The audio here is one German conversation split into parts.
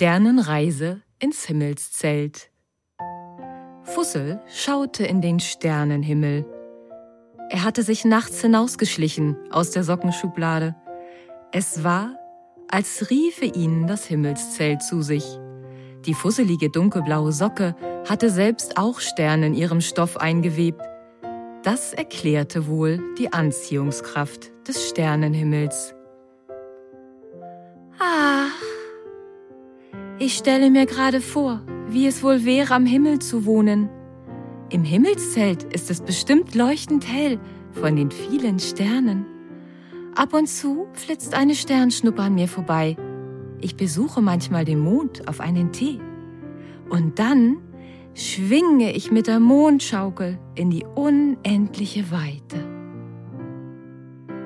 Sternenreise ins Himmelszelt. Fussel schaute in den Sternenhimmel. Er hatte sich nachts hinausgeschlichen aus der Sockenschublade. Es war, als riefe ihn das Himmelszelt zu sich. Die fusselige dunkelblaue Socke hatte selbst auch Sterne in ihrem Stoff eingewebt. Das erklärte wohl die Anziehungskraft des Sternenhimmels. Ach, ich stelle mir gerade vor, wie es wohl wäre, am Himmel zu wohnen. Im Himmelszelt ist es bestimmt leuchtend hell von den vielen Sternen. Ab und zu flitzt eine Sternschnuppe an mir vorbei. Ich besuche manchmal den Mond auf einen Tee. Und dann schwinge ich mit der Mondschaukel in die unendliche Weite.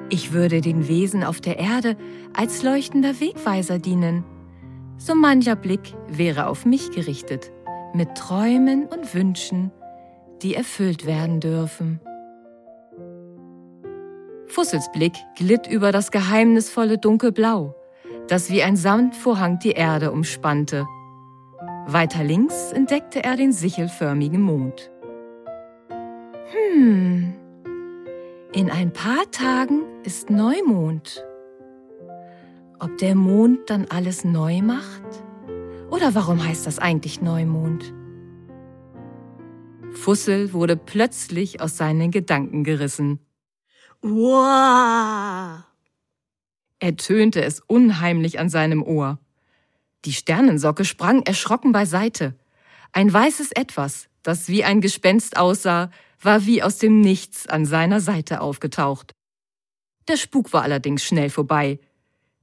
Ich würde den Wesen auf der Erde als leuchtender Wegweiser dienen. So mancher Blick wäre auf mich gerichtet, mit Träumen und Wünschen, die erfüllt werden dürfen. Fussels Blick glitt über das geheimnisvolle Dunkelblau, das wie ein Samtvorhang die Erde umspannte. Weiter links entdeckte er den sichelförmigen Mond. Hm, in ein paar Tagen ist Neumond. Ob der Mond dann alles neu macht? Oder warum heißt das eigentlich Neumond? Fussel wurde plötzlich aus seinen Gedanken gerissen. Wow! ertönte es unheimlich an seinem Ohr. Die Sternensocke sprang erschrocken beiseite. Ein weißes Etwas, das wie ein Gespenst aussah, war wie aus dem Nichts an seiner Seite aufgetaucht. Der Spuk war allerdings schnell vorbei,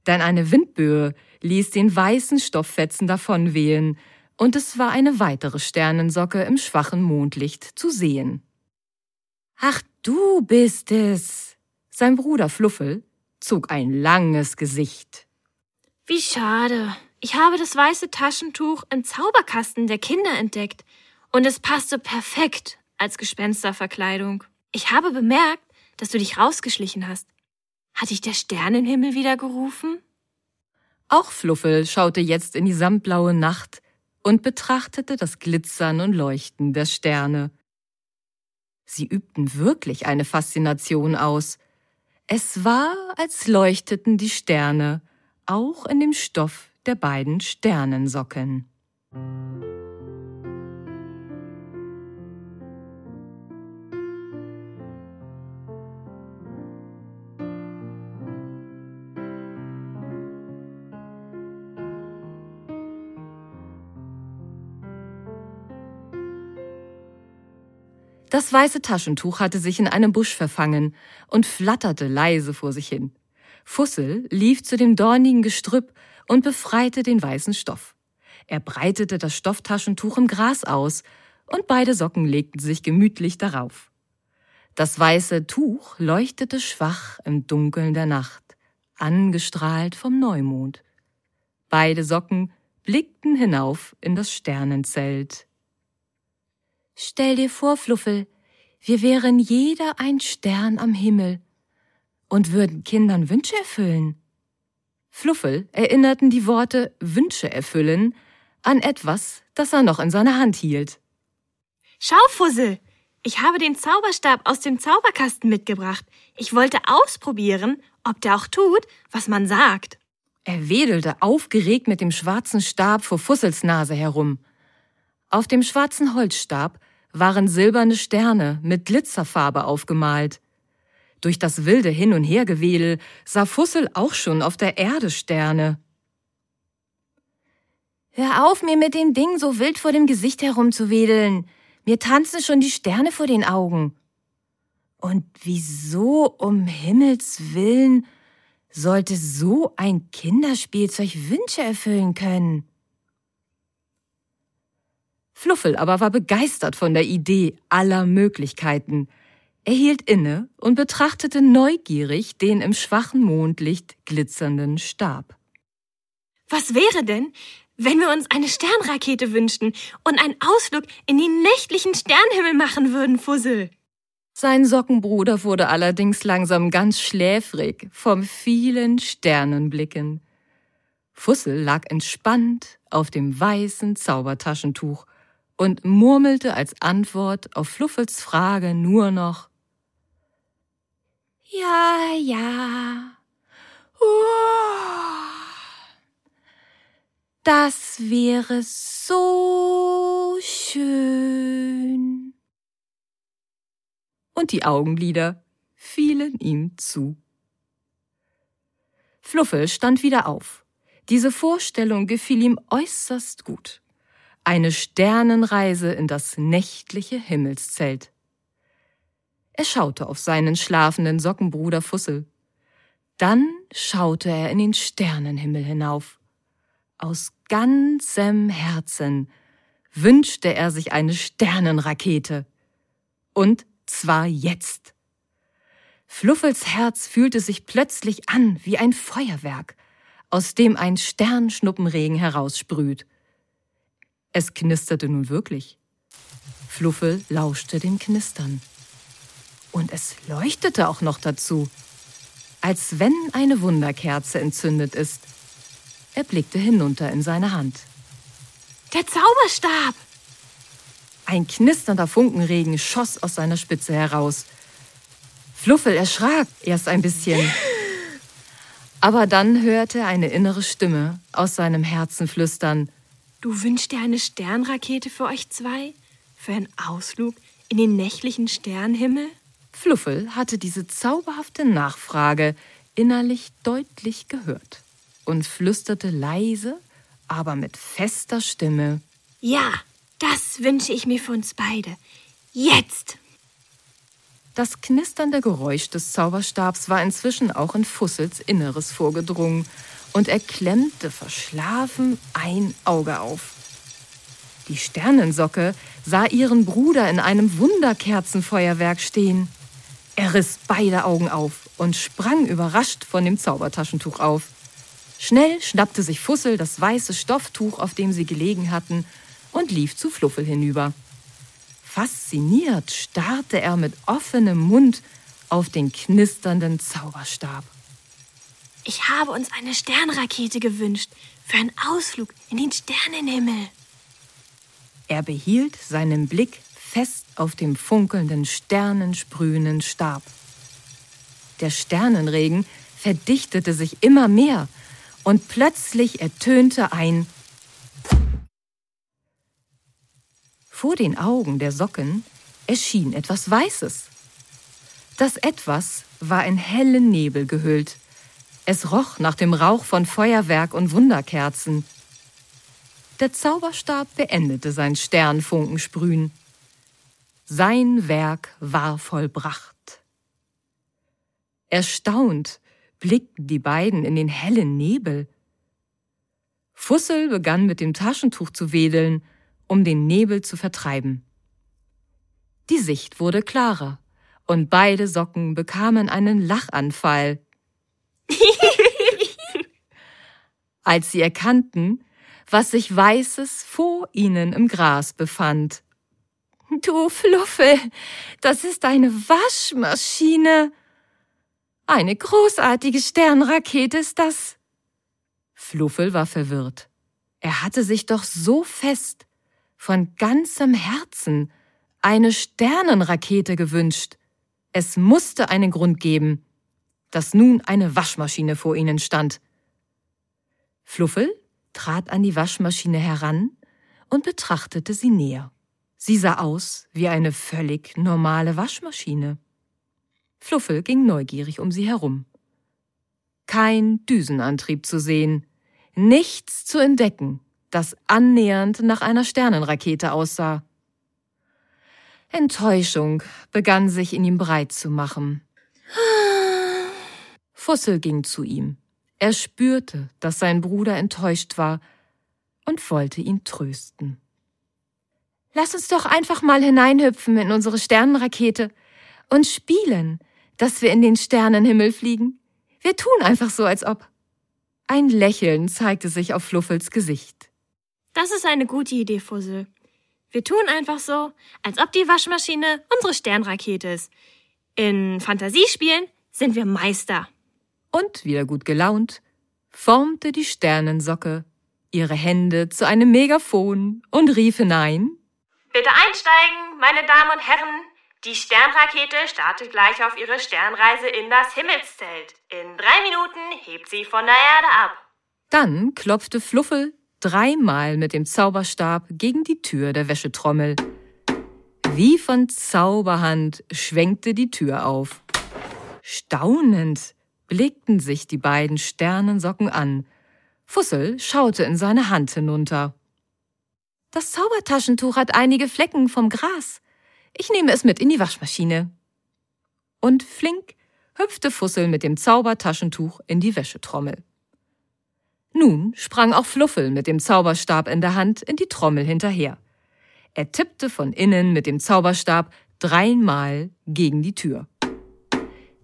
denn eine Windböe ließ den weißen Stofffetzen davonwehen, und es war eine weitere Sternensocke im schwachen Mondlicht zu sehen. Ach, du bist es! Sein Bruder Fluffel zog ein langes Gesicht. Wie schade. Ich habe das weiße Taschentuch im Zauberkasten der Kinder entdeckt, und es passte perfekt als Gespensterverkleidung. Ich habe bemerkt, dass du dich rausgeschlichen hast. Hat dich der Sternenhimmel wieder gerufen? Auch Fluffel schaute jetzt in die samtblaue Nacht und betrachtete das Glitzern und Leuchten der Sterne. Sie übten wirklich eine Faszination aus. Es war, als leuchteten die Sterne, auch in dem Stoff der beiden Sternensocken. Das weiße Taschentuch hatte sich in einem Busch verfangen und flatterte leise vor sich hin. Fussel lief zu dem dornigen Gestrüpp und befreite den weißen Stoff. Er breitete das Stofftaschentuch im Gras aus, und beide Socken legten sich gemütlich darauf. Das weiße Tuch leuchtete schwach im Dunkeln der Nacht, angestrahlt vom Neumond. Beide Socken blickten hinauf in das Sternenzelt. Stell dir vor, Fluffel, wir wären jeder ein Stern am Himmel und würden Kindern Wünsche erfüllen. Fluffel erinnerten die Worte Wünsche erfüllen an etwas, das er noch in seiner Hand hielt. Schau, Fussel, ich habe den Zauberstab aus dem Zauberkasten mitgebracht. Ich wollte ausprobieren, ob der auch tut, was man sagt. Er wedelte aufgeregt mit dem schwarzen Stab vor Fussels Nase herum. Auf dem schwarzen Holzstab waren silberne Sterne mit Glitzerfarbe aufgemalt. Durch das wilde Hin- und Hergewedel sah Fussel auch schon auf der Erde Sterne. Hör auf, mir mit dem Ding so wild vor dem Gesicht herumzuwedeln. Mir tanzen schon die Sterne vor den Augen. Und wieso um Himmels willen sollte so ein Kinderspielzeug Wünsche erfüllen können? Fluffel aber war begeistert von der Idee aller Möglichkeiten. Er hielt inne und betrachtete neugierig den im schwachen Mondlicht glitzernden Stab. Was wäre denn, wenn wir uns eine Sternrakete wünschten und einen Ausflug in den nächtlichen Sternhimmel machen würden, Fussel? Sein Sockenbruder wurde allerdings langsam ganz schläfrig vom vielen Sternenblicken. Fussel lag entspannt auf dem weißen Zaubertaschentuch und murmelte als Antwort auf Fluffels Frage nur noch Ja, ja. Uh, das wäre so schön. Und die Augenlider fielen ihm zu. Fluffel stand wieder auf. Diese Vorstellung gefiel ihm äußerst gut. Eine Sternenreise in das nächtliche Himmelszelt. Er schaute auf seinen schlafenden Sockenbruder Fussel. Dann schaute er in den Sternenhimmel hinauf. Aus ganzem Herzen wünschte er sich eine Sternenrakete. Und zwar jetzt. Fluffels Herz fühlte sich plötzlich an wie ein Feuerwerk, aus dem ein Sternschnuppenregen heraussprüht. Es knisterte nun wirklich. Fluffel lauschte dem Knistern. Und es leuchtete auch noch dazu, als wenn eine Wunderkerze entzündet ist. Er blickte hinunter in seine Hand. Der Zauberstab! Ein knisternder Funkenregen schoss aus seiner Spitze heraus. Fluffel erschrak erst ein bisschen. Aber dann hörte er eine innere Stimme aus seinem Herzen flüstern. Du wünschst dir eine Sternrakete für euch zwei? Für einen Ausflug in den nächtlichen Sternenhimmel? Fluffel hatte diese zauberhafte Nachfrage innerlich deutlich gehört und flüsterte leise, aber mit fester Stimme. Ja, das wünsche ich mir für uns beide. Jetzt! Das knisternde Geräusch des Zauberstabs war inzwischen auch in Fussels Inneres vorgedrungen, und er klemmte verschlafen ein Auge auf. Die Sternensocke sah ihren Bruder in einem Wunderkerzenfeuerwerk stehen. Er riss beide Augen auf und sprang überrascht von dem Zaubertaschentuch auf. Schnell schnappte sich Fussel das weiße Stofftuch, auf dem sie gelegen hatten, und lief zu Fluffel hinüber. Fasziniert starrte er mit offenem Mund auf den knisternden Zauberstab. Ich habe uns eine Sternrakete gewünscht für einen Ausflug in den Sternenhimmel. Er behielt seinen Blick fest auf dem funkelnden, sternensprühenden Stab. Der Sternenregen verdichtete sich immer mehr und plötzlich ertönte ein Vor den Augen der Socken erschien etwas Weißes. Das Etwas war in hellen Nebel gehüllt. Es roch nach dem Rauch von Feuerwerk und Wunderkerzen. Der Zauberstab beendete sein Sternfunkensprühen. Sein Werk war vollbracht. Erstaunt blickten die beiden in den hellen Nebel. Fussel begann mit dem Taschentuch zu wedeln um den Nebel zu vertreiben. Die Sicht wurde klarer, und beide Socken bekamen einen Lachanfall. als sie erkannten, was sich Weißes vor ihnen im Gras befand. Du Fluffel, das ist eine Waschmaschine. Eine großartige Sternrakete ist das. Fluffel war verwirrt. Er hatte sich doch so fest von ganzem Herzen eine Sternenrakete gewünscht. Es musste einen Grund geben, dass nun eine Waschmaschine vor ihnen stand. Fluffel trat an die Waschmaschine heran und betrachtete sie näher. Sie sah aus wie eine völlig normale Waschmaschine. Fluffel ging neugierig um sie herum. Kein Düsenantrieb zu sehen, nichts zu entdecken, das annähernd nach einer Sternenrakete aussah. Enttäuschung begann sich in ihm breit zu machen. Fussel ging zu ihm. Er spürte, dass sein Bruder enttäuscht war und wollte ihn trösten. Lass uns doch einfach mal hineinhüpfen in unsere Sternenrakete und spielen, dass wir in den Sternenhimmel fliegen. Wir tun einfach so, als ob. Ein Lächeln zeigte sich auf Fluffels Gesicht. Das ist eine gute Idee, Fussel. Wir tun einfach so, als ob die Waschmaschine unsere Sternrakete ist. In Fantasiespielen sind wir Meister. Und wieder gut gelaunt, formte die Sternensocke ihre Hände zu einem Megafon und rief hinein Bitte einsteigen, meine Damen und Herren. Die Sternrakete startet gleich auf ihre Sternreise in das Himmelszelt. In drei Minuten hebt sie von der Erde ab. Dann klopfte Fluffel dreimal mit dem Zauberstab gegen die Tür der Wäschetrommel. Wie von Zauberhand schwenkte die Tür auf. Staunend blickten sich die beiden Sternensocken an. Fussel schaute in seine Hand hinunter. Das Zaubertaschentuch hat einige Flecken vom Gras. Ich nehme es mit in die Waschmaschine. Und flink hüpfte Fussel mit dem Zaubertaschentuch in die Wäschetrommel. Nun sprang auch Fluffel mit dem Zauberstab in der Hand in die Trommel hinterher. Er tippte von innen mit dem Zauberstab dreimal gegen die Tür.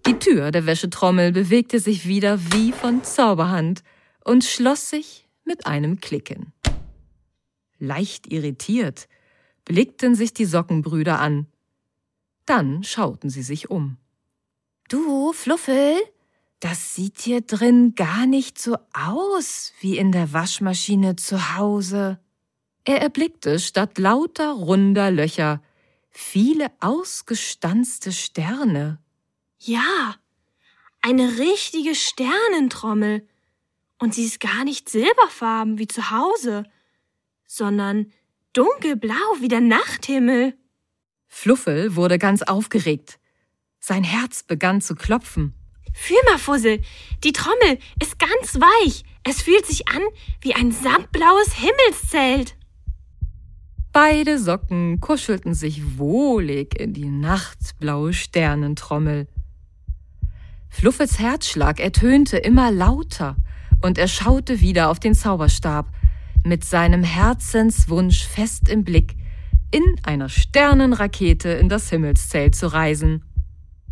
Die Tür der Wäschetrommel bewegte sich wieder wie von Zauberhand und schloss sich mit einem Klicken. Leicht irritiert blickten sich die Sockenbrüder an. Dann schauten sie sich um. Du, Fluffel, das sieht hier drin gar nicht so aus wie in der Waschmaschine zu Hause. Er erblickte statt lauter runder Löcher viele ausgestanzte Sterne. Ja, eine richtige Sternentrommel. Und sie ist gar nicht silberfarben wie zu Hause, sondern dunkelblau wie der Nachthimmel. Fluffel wurde ganz aufgeregt. Sein Herz begann zu klopfen. Fühl mal, Fussel, die Trommel ist ganz weich. Es fühlt sich an wie ein samtblaues Himmelszelt. Beide Socken kuschelten sich wohlig in die nachtblaue Sternentrommel. Fluffels Herzschlag ertönte immer lauter, und er schaute wieder auf den Zauberstab, mit seinem Herzenswunsch fest im Blick, in einer Sternenrakete in das Himmelszelt zu reisen.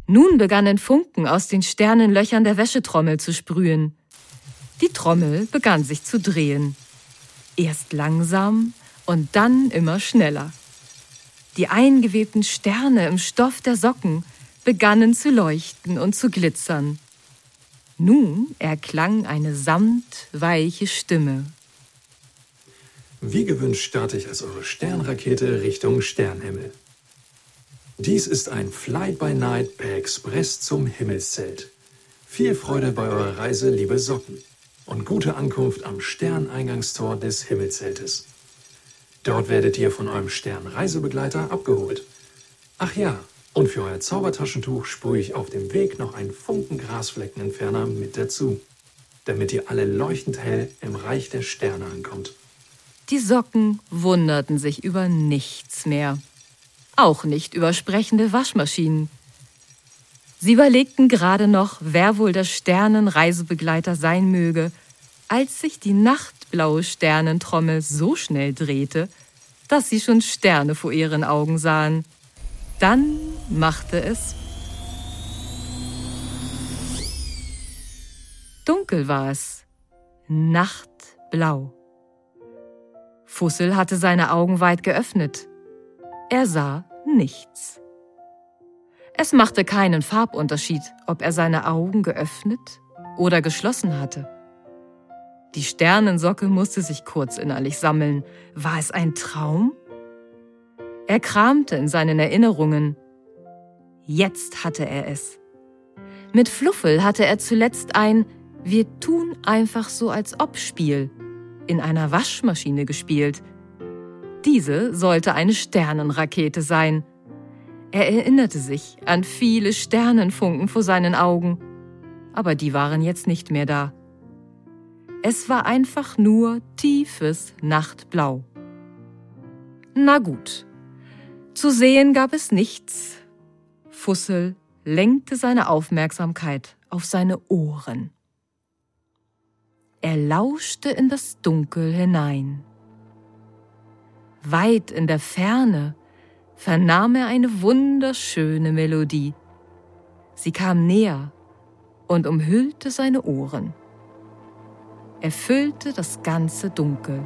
Nun begannen Funken aus den Sternenlöchern der Wäschetrommel zu sprühen. Die Trommel begann sich zu drehen. Erst langsam, und dann immer schneller. Die eingewebten Sterne im Stoff der Socken begannen zu leuchten und zu glitzern. Nun erklang eine samtweiche Stimme. Wie gewünscht starte ich als eure Sternrakete Richtung Sternhimmel. Dies ist ein Fly-by-Night per Express zum Himmelszelt. Viel Freude bei eurer Reise, liebe Socken, und gute Ankunft am Sterneingangstor des Himmelzeltes. Dort werdet ihr von eurem Sternreisebegleiter abgeholt. Ach ja, und für euer Zaubertaschentuch sprühe ich auf dem Weg noch einen Funken Grasfleckenentferner mit dazu, damit ihr alle leuchtend hell im Reich der Sterne ankommt. Die Socken wunderten sich über nichts mehr. Auch nicht über sprechende Waschmaschinen. Sie überlegten gerade noch, wer wohl der Sternenreisebegleiter sein möge, als sich die nachtblaue Sternentrommel so schnell drehte, dass sie schon Sterne vor ihren Augen sahen. Dann machte es Dunkel war es, nachtblau. Fussel hatte seine Augen weit geöffnet. Er sah nichts. Es machte keinen Farbunterschied, ob er seine Augen geöffnet oder geschlossen hatte. Die Sternensocke musste sich kurz innerlich sammeln. War es ein Traum? Er kramte in seinen Erinnerungen. Jetzt hatte er es. Mit Fluffel hatte er zuletzt ein Wir tun einfach so als ob Spiel in einer Waschmaschine gespielt. Diese sollte eine Sternenrakete sein. Er erinnerte sich an viele Sternenfunken vor seinen Augen, aber die waren jetzt nicht mehr da. Es war einfach nur tiefes Nachtblau. Na gut. Zu sehen gab es nichts. Fussel lenkte seine Aufmerksamkeit auf seine Ohren. Er lauschte in das Dunkel hinein. Weit in der Ferne vernahm er eine wunderschöne Melodie. Sie kam näher und umhüllte seine Ohren erfüllte das ganze Dunkel.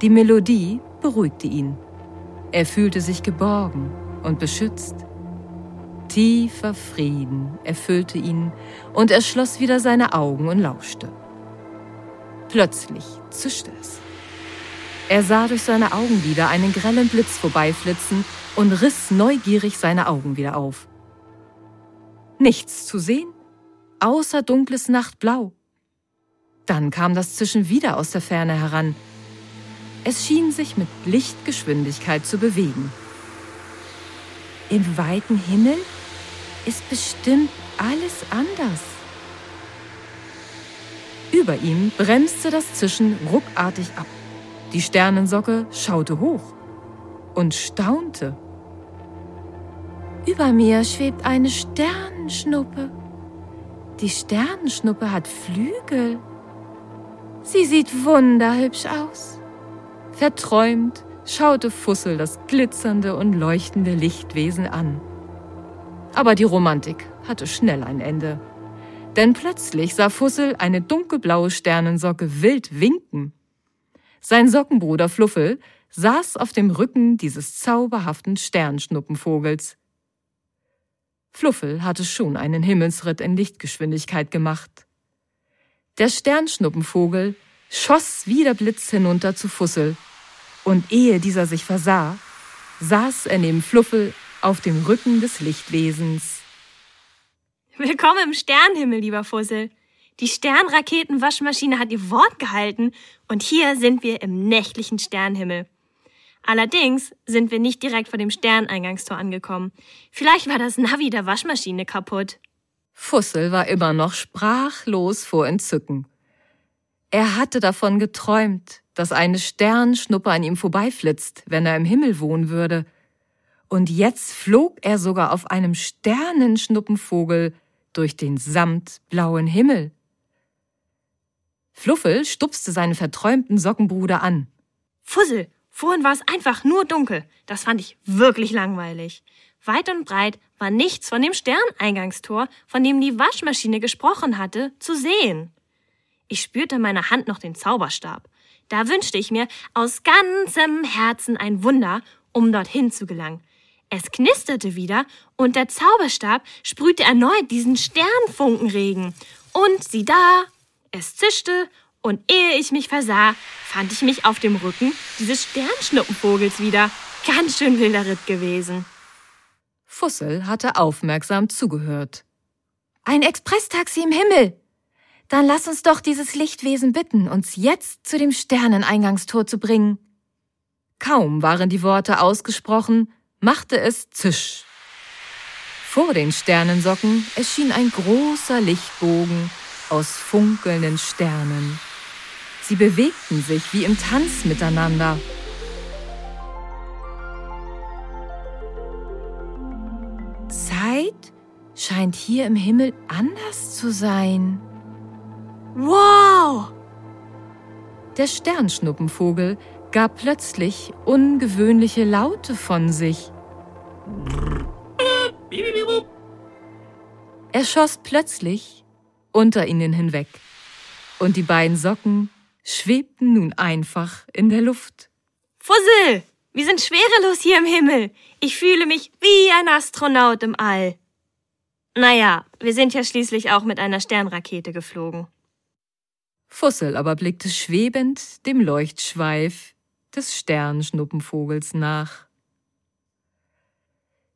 Die Melodie beruhigte ihn. Er fühlte sich geborgen und beschützt. Tiefer Frieden erfüllte ihn und er schloss wieder seine Augen und lauschte. Plötzlich zischte es. Er sah durch seine Augenlider einen grellen Blitz vorbeiflitzen und riss neugierig seine Augen wieder auf. Nichts zu sehen, außer dunkles Nachtblau. Dann kam das Zischen wieder aus der Ferne heran. Es schien sich mit Lichtgeschwindigkeit zu bewegen. Im weiten Himmel ist bestimmt alles anders. Über ihm bremste das Zischen ruckartig ab. Die Sternensocke schaute hoch und staunte. Über mir schwebt eine Sternenschnuppe. Die Sternenschnuppe hat Flügel. Sie sieht wunderhübsch aus. Verträumt schaute Fussel das glitzernde und leuchtende Lichtwesen an. Aber die Romantik hatte schnell ein Ende. Denn plötzlich sah Fussel eine dunkelblaue Sternensocke wild winken. Sein Sockenbruder Fluffel saß auf dem Rücken dieses zauberhaften Sternschnuppenvogels. Fluffel hatte schon einen Himmelsritt in Lichtgeschwindigkeit gemacht. Der Sternschnuppenvogel schoss wie der Blitz hinunter zu Fussel, und ehe dieser sich versah, saß er neben Fluffel auf dem Rücken des Lichtwesens. Willkommen im Sternenhimmel, lieber Fussel. Die Sternraketenwaschmaschine hat ihr Wort gehalten und hier sind wir im nächtlichen Sternenhimmel. Allerdings sind wir nicht direkt vor dem Sterneingangstor angekommen. Vielleicht war das Navi der Waschmaschine kaputt. Fussel war immer noch sprachlos vor Entzücken. Er hatte davon geträumt, dass eine Sternschnuppe an ihm vorbeiflitzt, wenn er im Himmel wohnen würde. Und jetzt flog er sogar auf einem Sternenschnuppenvogel durch den samtblauen Himmel. Fluffel stupste seinen verträumten Sockenbruder an. Fussel, vorhin war es einfach nur dunkel. Das fand ich wirklich langweilig. Weit und breit war nichts von dem Sterneingangstor, von dem die Waschmaschine gesprochen hatte, zu sehen. Ich spürte in meiner Hand noch den Zauberstab. Da wünschte ich mir aus ganzem Herzen ein Wunder, um dorthin zu gelangen. Es knisterte wieder und der Zauberstab sprühte erneut diesen Sternfunkenregen. Und sieh da, es zischte und ehe ich mich versah, fand ich mich auf dem Rücken dieses Sternschnuppenvogels wieder. Ganz schön wilder Ritt gewesen. Fussel hatte aufmerksam zugehört. Ein Expresstaxi im Himmel! Dann lass uns doch dieses Lichtwesen bitten, uns jetzt zu dem Sterneneingangstor zu bringen. Kaum waren die Worte ausgesprochen, machte es zisch. Vor den Sternensocken erschien ein großer Lichtbogen aus funkelnden Sternen. Sie bewegten sich wie im Tanz miteinander. Zeit scheint hier im Himmel anders zu sein. Wow! Der Sternschnuppenvogel gab plötzlich ungewöhnliche Laute von sich. Er schoss plötzlich unter ihnen hinweg, und die beiden Socken schwebten nun einfach in der Luft. Fussel, wir sind schwerelos hier im Himmel. Ich fühle mich wie ein Astronaut im All. Naja, wir sind ja schließlich auch mit einer Sternrakete geflogen. Fussel aber blickte schwebend dem Leuchtschweif des Sternschnuppenvogels nach.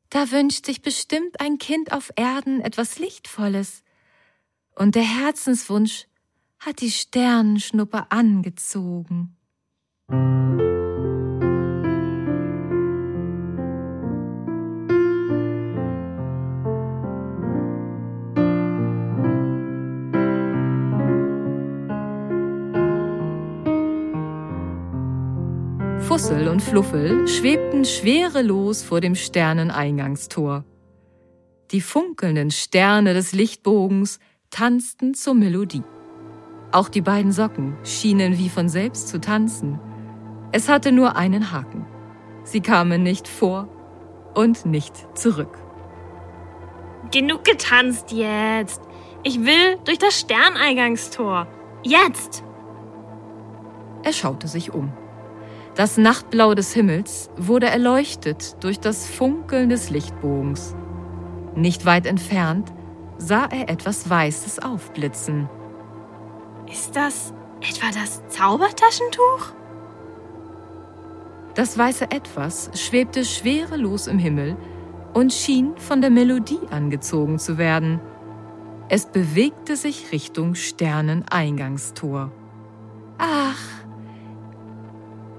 Da wünscht sich bestimmt ein Kind auf Erden etwas Lichtvolles, und der Herzenswunsch hat die Sternenschnuppe angezogen. Fussel und Fluffel schwebten schwerelos vor dem Sterneneingangstor. Die funkelnden Sterne des Lichtbogens tanzten zur Melodie. Auch die beiden Socken schienen wie von selbst zu tanzen. Es hatte nur einen Haken. Sie kamen nicht vor und nicht zurück. Genug getanzt jetzt. Ich will durch das Sterneingangstor. Jetzt! Er schaute sich um. Das Nachtblau des Himmels wurde erleuchtet durch das Funkeln des Lichtbogens. Nicht weit entfernt sah er etwas Weißes aufblitzen. Ist das etwa das Zaubertaschentuch? Das weiße Etwas schwebte schwerelos im Himmel und schien von der Melodie angezogen zu werden. Es bewegte sich Richtung Sterneneingangstor. Ach,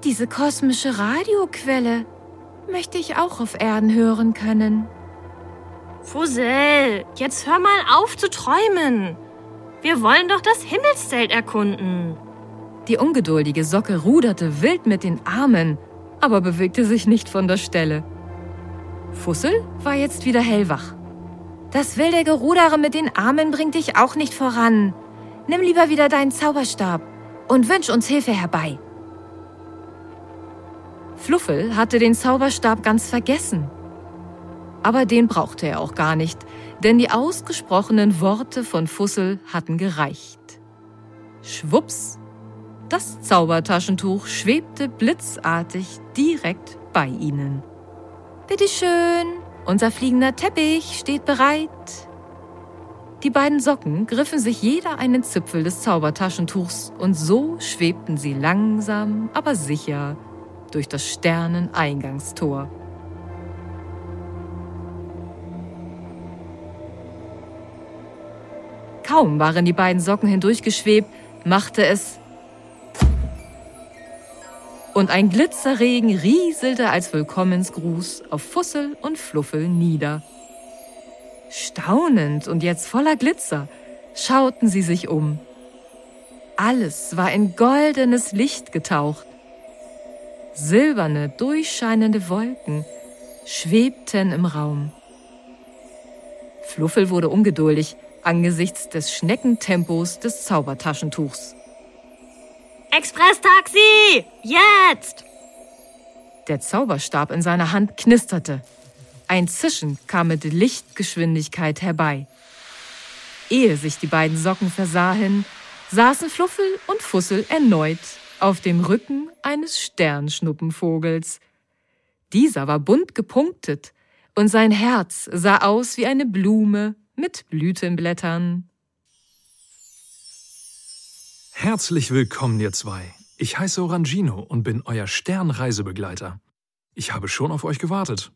diese kosmische Radioquelle möchte ich auch auf Erden hören können. Fussel, jetzt hör mal auf zu träumen. Wir wollen doch das Himmelszelt erkunden. Die ungeduldige Socke ruderte wild mit den Armen, aber bewegte sich nicht von der Stelle. Fussel war jetzt wieder hellwach. Das wilde Gerudere mit den Armen bringt dich auch nicht voran. Nimm lieber wieder deinen Zauberstab und wünsch uns Hilfe herbei. Fluffel hatte den Zauberstab ganz vergessen. Aber den brauchte er auch gar nicht, denn die ausgesprochenen Worte von Fussel hatten gereicht. Schwups! Das Zaubertaschentuch schwebte blitzartig direkt bei ihnen. Bitteschön, unser fliegender Teppich steht bereit. Die beiden Socken griffen sich jeder einen Zipfel des Zaubertaschentuchs und so schwebten sie langsam, aber sicher durch das Sterneneingangstor. Kaum waren die beiden Socken hindurchgeschwebt, machte es und ein Glitzerregen rieselte als Willkommensgruß auf Fussel und Fluffel nieder. Staunend und jetzt voller Glitzer schauten sie sich um. Alles war in goldenes Licht getaucht. Silberne, durchscheinende Wolken schwebten im Raum. Fluffel wurde ungeduldig angesichts des Schneckentempos des Zaubertaschentuchs. Express-Taxi! Jetzt! Der Zauberstab in seiner Hand knisterte. Ein Zischen kam mit Lichtgeschwindigkeit herbei. Ehe sich die beiden Socken versahen, saßen Fluffel und Fussel erneut auf dem Rücken eines Sternschnuppenvogels. Dieser war bunt gepunktet und sein Herz sah aus wie eine Blume mit Blütenblättern. Herzlich willkommen, ihr zwei. Ich heiße Orangino und bin euer Sternreisebegleiter. Ich habe schon auf euch gewartet.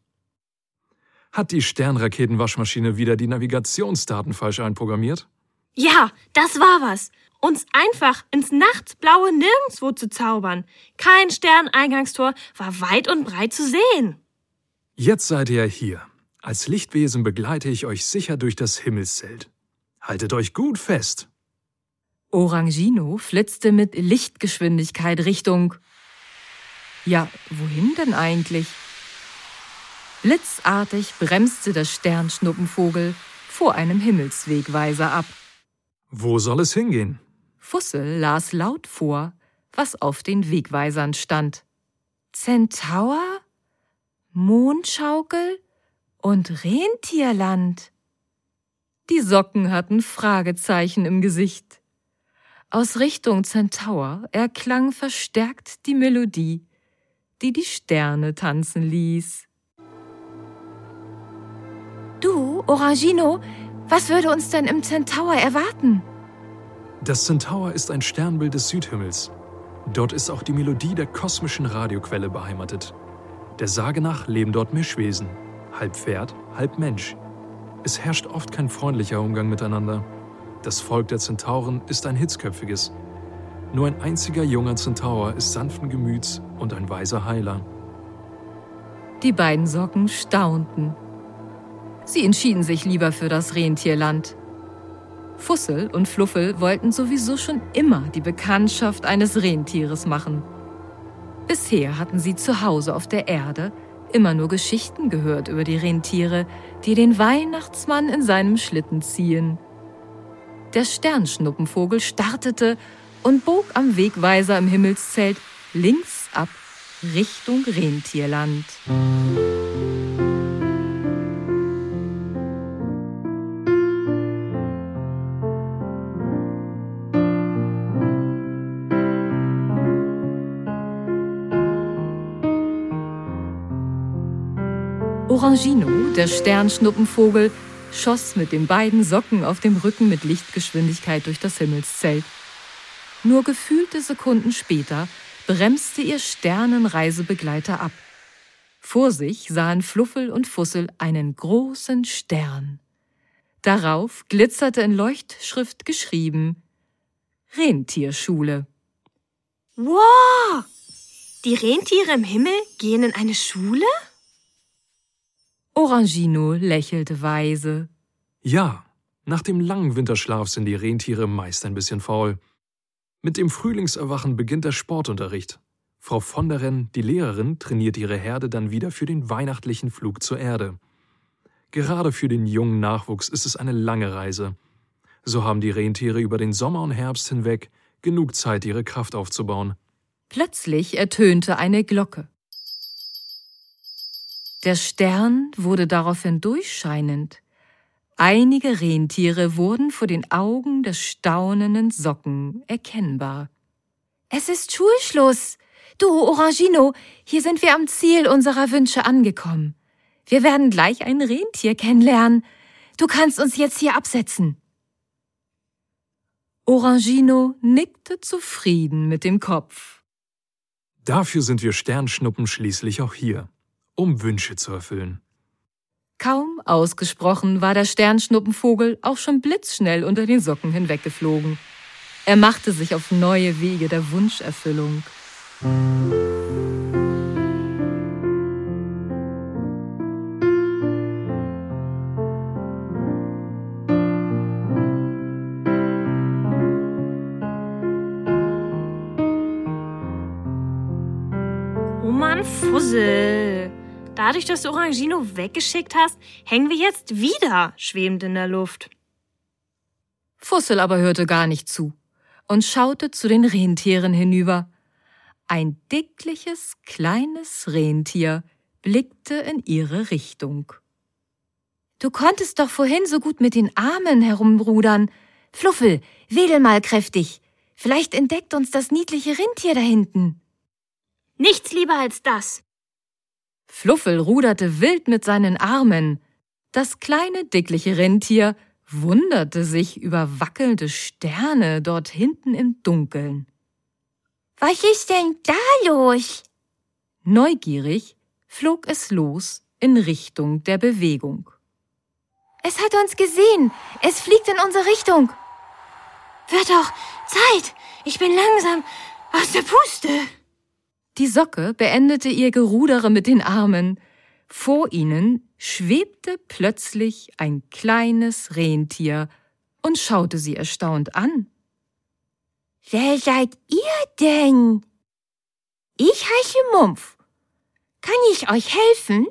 Hat die Sternraketenwaschmaschine wieder die Navigationsdaten falsch einprogrammiert? Ja, das war was. Uns einfach ins Nachtblaue Nirgendwo zu zaubern. Kein Sterneingangstor war weit und breit zu sehen. Jetzt seid ihr hier. Als Lichtwesen begleite ich euch sicher durch das Himmelszelt. Haltet euch gut fest. Orangino flitzte mit Lichtgeschwindigkeit Richtung. Ja, wohin denn eigentlich? Blitzartig bremste der Sternschnuppenvogel vor einem Himmelswegweiser ab. Wo soll es hingehen? Fussel las laut vor, was auf den Wegweisern stand. Zentaur, Mondschaukel und Rentierland. Die Socken hatten Fragezeichen im Gesicht. Aus Richtung Centaur erklang verstärkt die Melodie, die die Sterne tanzen ließ. Du, Orangino, was würde uns denn im Centaur erwarten? Das Centaur ist ein Sternbild des Südhimmels. Dort ist auch die Melodie der kosmischen Radioquelle beheimatet. Der Sage nach leben dort Mischwesen, halb Pferd, halb Mensch. Es herrscht oft kein freundlicher Umgang miteinander. Das Volk der Zentauren ist ein hitzköpfiges. Nur ein einziger junger Zentaur ist sanften Gemüts und ein weiser Heiler. Die beiden Socken staunten. Sie entschieden sich lieber für das Rentierland. Fussel und Fluffel wollten sowieso schon immer die Bekanntschaft eines Rentieres machen. Bisher hatten sie zu Hause auf der Erde immer nur Geschichten gehört über die Rentiere, die den Weihnachtsmann in seinem Schlitten ziehen. Der Sternschnuppenvogel startete und bog am Wegweiser im Himmelszelt links ab Richtung Rentierland. Orangino, der Sternschnuppenvogel, schoss mit den beiden Socken auf dem Rücken mit Lichtgeschwindigkeit durch das Himmelszelt. Nur gefühlte Sekunden später bremste ihr Sternenreisebegleiter ab. Vor sich sahen Fluffel und Fussel einen großen Stern. Darauf glitzerte in Leuchtschrift geschrieben Rentierschule. Wow! Die Rentiere im Himmel gehen in eine Schule? Orangino lächelte weise. Ja, nach dem langen Winterschlaf sind die Rentiere meist ein bisschen faul. Mit dem Frühlingserwachen beginnt der Sportunterricht. Frau von der Renn, die Lehrerin, trainiert ihre Herde dann wieder für den weihnachtlichen Flug zur Erde. Gerade für den jungen Nachwuchs ist es eine lange Reise. So haben die Rentiere über den Sommer und Herbst hinweg genug Zeit, ihre Kraft aufzubauen. Plötzlich ertönte eine Glocke. Der Stern wurde daraufhin durchscheinend. Einige Rentiere wurden vor den Augen des staunenden Socken erkennbar. Es ist Schulschluss. Du, Orangino, hier sind wir am Ziel unserer Wünsche angekommen. Wir werden gleich ein Rentier kennenlernen. Du kannst uns jetzt hier absetzen. Orangino nickte zufrieden mit dem Kopf. Dafür sind wir Sternschnuppen schließlich auch hier, um Wünsche zu erfüllen. Kaum ausgesprochen war der Sternschnuppenvogel auch schon blitzschnell unter den Socken hinweggeflogen. Er machte sich auf neue Wege der Wunscherfüllung. Oh Mann, Fussel. Dadurch, dass du Orangino weggeschickt hast, hängen wir jetzt wieder schwebend in der Luft. Fussel aber hörte gar nicht zu und schaute zu den Rentieren hinüber. Ein dickliches, kleines Rentier blickte in ihre Richtung. Du konntest doch vorhin so gut mit den Armen herumrudern. Fluffel, wedel mal kräftig. Vielleicht entdeckt uns das niedliche Rentier da hinten. Nichts lieber als das. Fluffel ruderte wild mit seinen Armen. Das kleine, dickliche Rentier wunderte sich über wackelnde Sterne dort hinten im Dunkeln. Was ist denn da los? Neugierig flog es los in Richtung der Bewegung. Es hat uns gesehen. Es fliegt in unsere Richtung. Wird doch Zeit. Ich bin langsam aus der Puste. Die Socke beendete ihr Gerudere mit den Armen. Vor ihnen schwebte plötzlich ein kleines Rentier und schaute sie erstaunt an. Wer seid ihr denn? Ich heiße Mumpf. Kann ich euch helfen?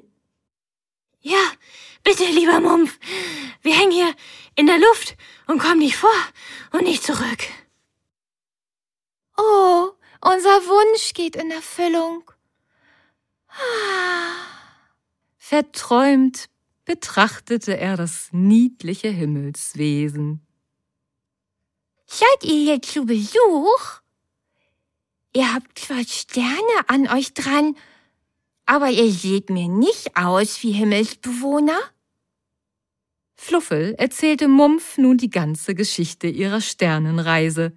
Ja, bitte, lieber Mumpf. Wir hängen hier in der Luft und kommen nicht vor und nicht zurück. Oh, unser Wunsch geht in Erfüllung. Verträumt betrachtete er das niedliche Himmelswesen. Seid ihr jetzt zu Besuch? Ihr habt zwar Sterne an euch dran, aber ihr seht mir nicht aus wie Himmelsbewohner. Fluffel erzählte Mumpf nun die ganze Geschichte ihrer Sternenreise.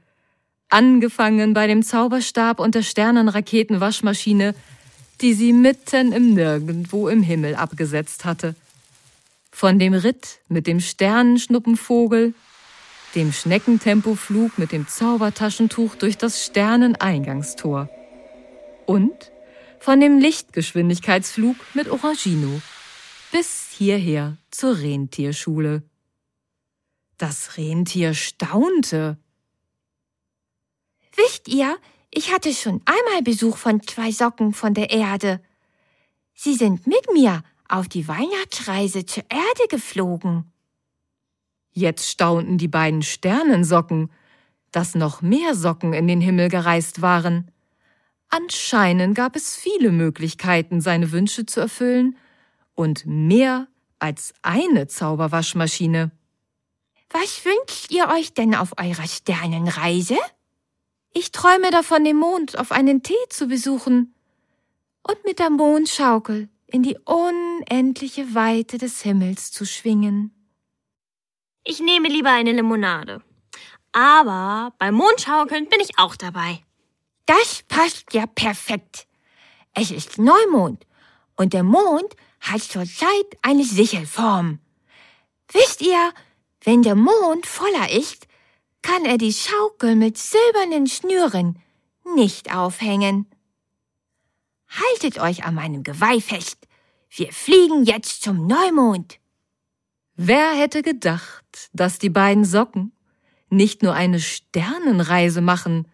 Angefangen bei dem Zauberstab und der Sternenraketenwaschmaschine, die sie mitten im Nirgendwo im Himmel abgesetzt hatte. Von dem Ritt mit dem Sternenschnuppenvogel, dem Schneckentempoflug mit dem Zaubertaschentuch durch das Sterneneingangstor und von dem Lichtgeschwindigkeitsflug mit Orangino bis hierher zur Rentierschule. Das Rentier staunte. Wisst ihr, ich hatte schon einmal Besuch von zwei Socken von der Erde. Sie sind mit mir auf die Weihnachtsreise zur Erde geflogen. Jetzt staunten die beiden Sternensocken, dass noch mehr Socken in den Himmel gereist waren. Anscheinend gab es viele Möglichkeiten, seine Wünsche zu erfüllen und mehr als eine Zauberwaschmaschine. Was wünscht ihr euch denn auf eurer Sternenreise? Ich träume davon, den Mond auf einen Tee zu besuchen und mit der Mondschaukel in die unendliche Weite des Himmels zu schwingen. Ich nehme lieber eine Limonade. Aber beim Mondschaukeln bin ich auch dabei. Das passt ja perfekt. Es ist Neumond und der Mond hat zurzeit eine Sichelform. Wisst ihr, wenn der Mond voller ist, kann er die Schaukel mit silbernen Schnüren nicht aufhängen. Haltet euch an meinem Geweih fest. Wir fliegen jetzt zum Neumond. Wer hätte gedacht, dass die beiden Socken nicht nur eine Sternenreise machen,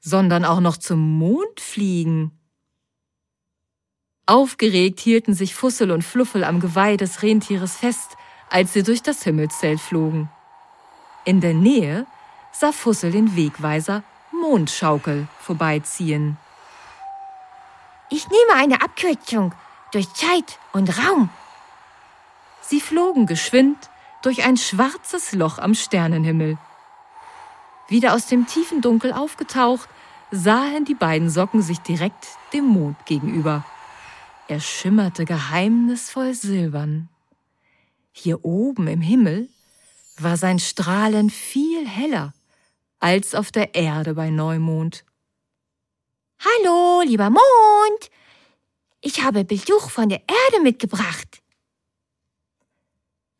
sondern auch noch zum Mond fliegen? Aufgeregt hielten sich Fussel und Fluffel am Geweih des Rentieres fest, als sie durch das Himmelszelt flogen. In der Nähe sah Fussel den Wegweiser Mondschaukel vorbeiziehen. Ich nehme eine Abkürzung durch Zeit und Raum. Sie flogen geschwind durch ein schwarzes Loch am Sternenhimmel. Wieder aus dem tiefen Dunkel aufgetaucht, sahen die beiden Socken sich direkt dem Mond gegenüber. Er schimmerte geheimnisvoll silbern. Hier oben im Himmel war sein Strahlen viel heller als auf der Erde bei Neumond. Hallo, lieber Mond. Ich habe Besuch von der Erde mitgebracht.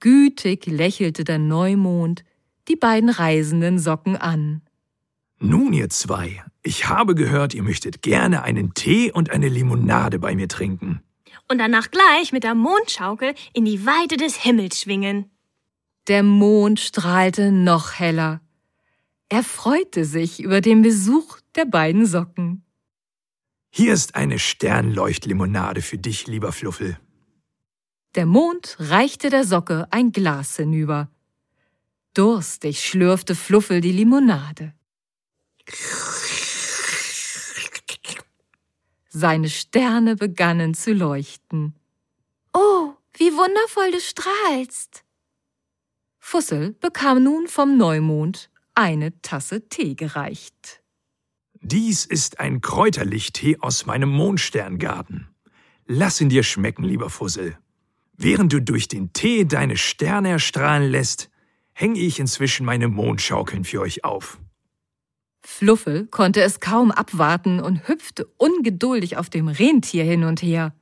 Gütig lächelte der Neumond die beiden reisenden Socken an. Nun, ihr zwei, ich habe gehört, ihr möchtet gerne einen Tee und eine Limonade bei mir trinken. Und danach gleich mit der Mondschaukel in die Weite des Himmels schwingen. Der Mond strahlte noch heller. Er freute sich über den Besuch der beiden Socken. Hier ist eine Sternleuchtlimonade für dich, lieber Fluffel. Der Mond reichte der Socke ein Glas hinüber. Durstig schlürfte Fluffel die Limonade. Seine Sterne begannen zu leuchten. Oh, wie wundervoll du strahlst. Fussel bekam nun vom Neumond eine Tasse Tee gereicht. Dies ist ein Kräuterlichttee aus meinem Mondsterngarten. Lass ihn dir schmecken, lieber Fussel. Während du durch den Tee deine Sterne erstrahlen lässt, hänge ich inzwischen meine Mondschaukeln für euch auf. Fluffel konnte es kaum abwarten und hüpfte ungeduldig auf dem Rentier hin und her.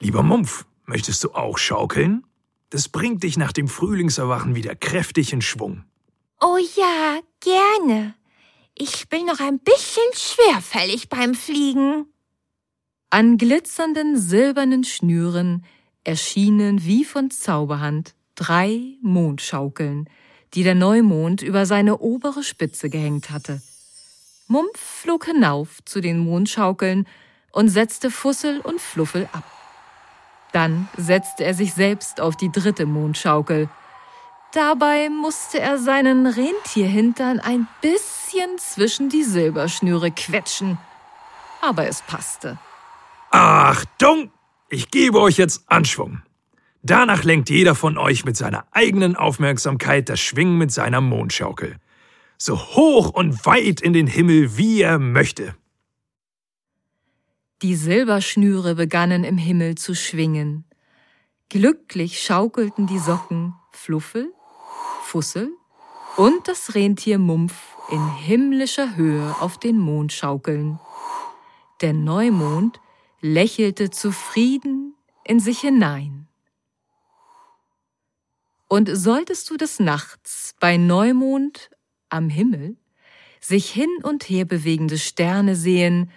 Lieber Mumpf, möchtest du auch schaukeln? Das bringt dich nach dem Frühlingserwachen wieder kräftig in Schwung. Oh ja, gerne. Ich bin noch ein bisschen schwerfällig beim Fliegen. An glitzernden silbernen Schnüren erschienen wie von Zauberhand drei Mondschaukeln, die der Neumond über seine obere Spitze gehängt hatte. Mumpf flog hinauf zu den Mondschaukeln und setzte Fussel und Fluffel ab. Dann setzte er sich selbst auf die dritte Mondschaukel. Dabei musste er seinen Rentierhintern ein bisschen zwischen die Silberschnüre quetschen. Aber es passte. Achtung! Ich gebe euch jetzt Anschwung. Danach lenkt jeder von euch mit seiner eigenen Aufmerksamkeit das Schwingen mit seiner Mondschaukel. So hoch und weit in den Himmel, wie er möchte. Die Silberschnüre begannen im Himmel zu schwingen. Glücklich schaukelten die Socken Fluffel, Fussel und das Rentier Mumpf in himmlischer Höhe auf den Mondschaukeln. Der Neumond lächelte zufrieden in sich hinein. Und solltest du des Nachts bei Neumond am Himmel sich hin und her bewegende Sterne sehen,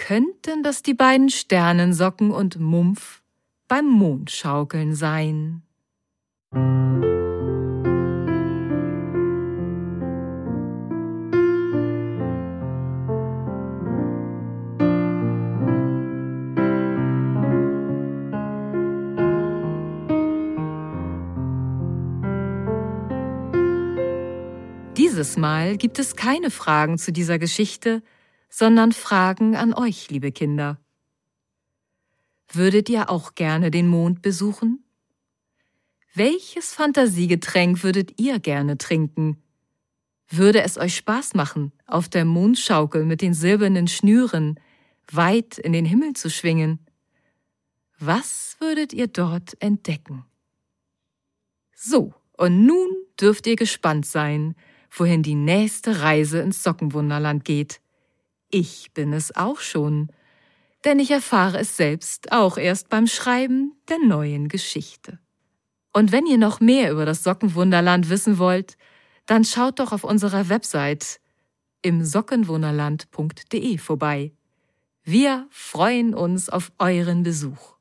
könnten das die beiden Sternensocken und Mumpf beim Mondschaukeln sein. Dieses Mal gibt es keine Fragen zu dieser Geschichte, sondern Fragen an euch, liebe Kinder. Würdet ihr auch gerne den Mond besuchen? Welches Fantasiegetränk würdet ihr gerne trinken? Würde es euch Spaß machen, auf der Mondschaukel mit den silbernen Schnüren weit in den Himmel zu schwingen? Was würdet ihr dort entdecken? So, Und nun dürft ihr gespannt sein, wohin die nächste Reise ins Sockenwunderland geht. Ich bin es auch schon, denn ich erfahre es selbst auch erst beim Schreiben der neuen Geschichte. Und wenn ihr noch mehr über das Sockenwunderland wissen wollt, dann schaut doch auf unserer Website im sockenwunderland.de vorbei. Wir freuen uns auf euren Besuch.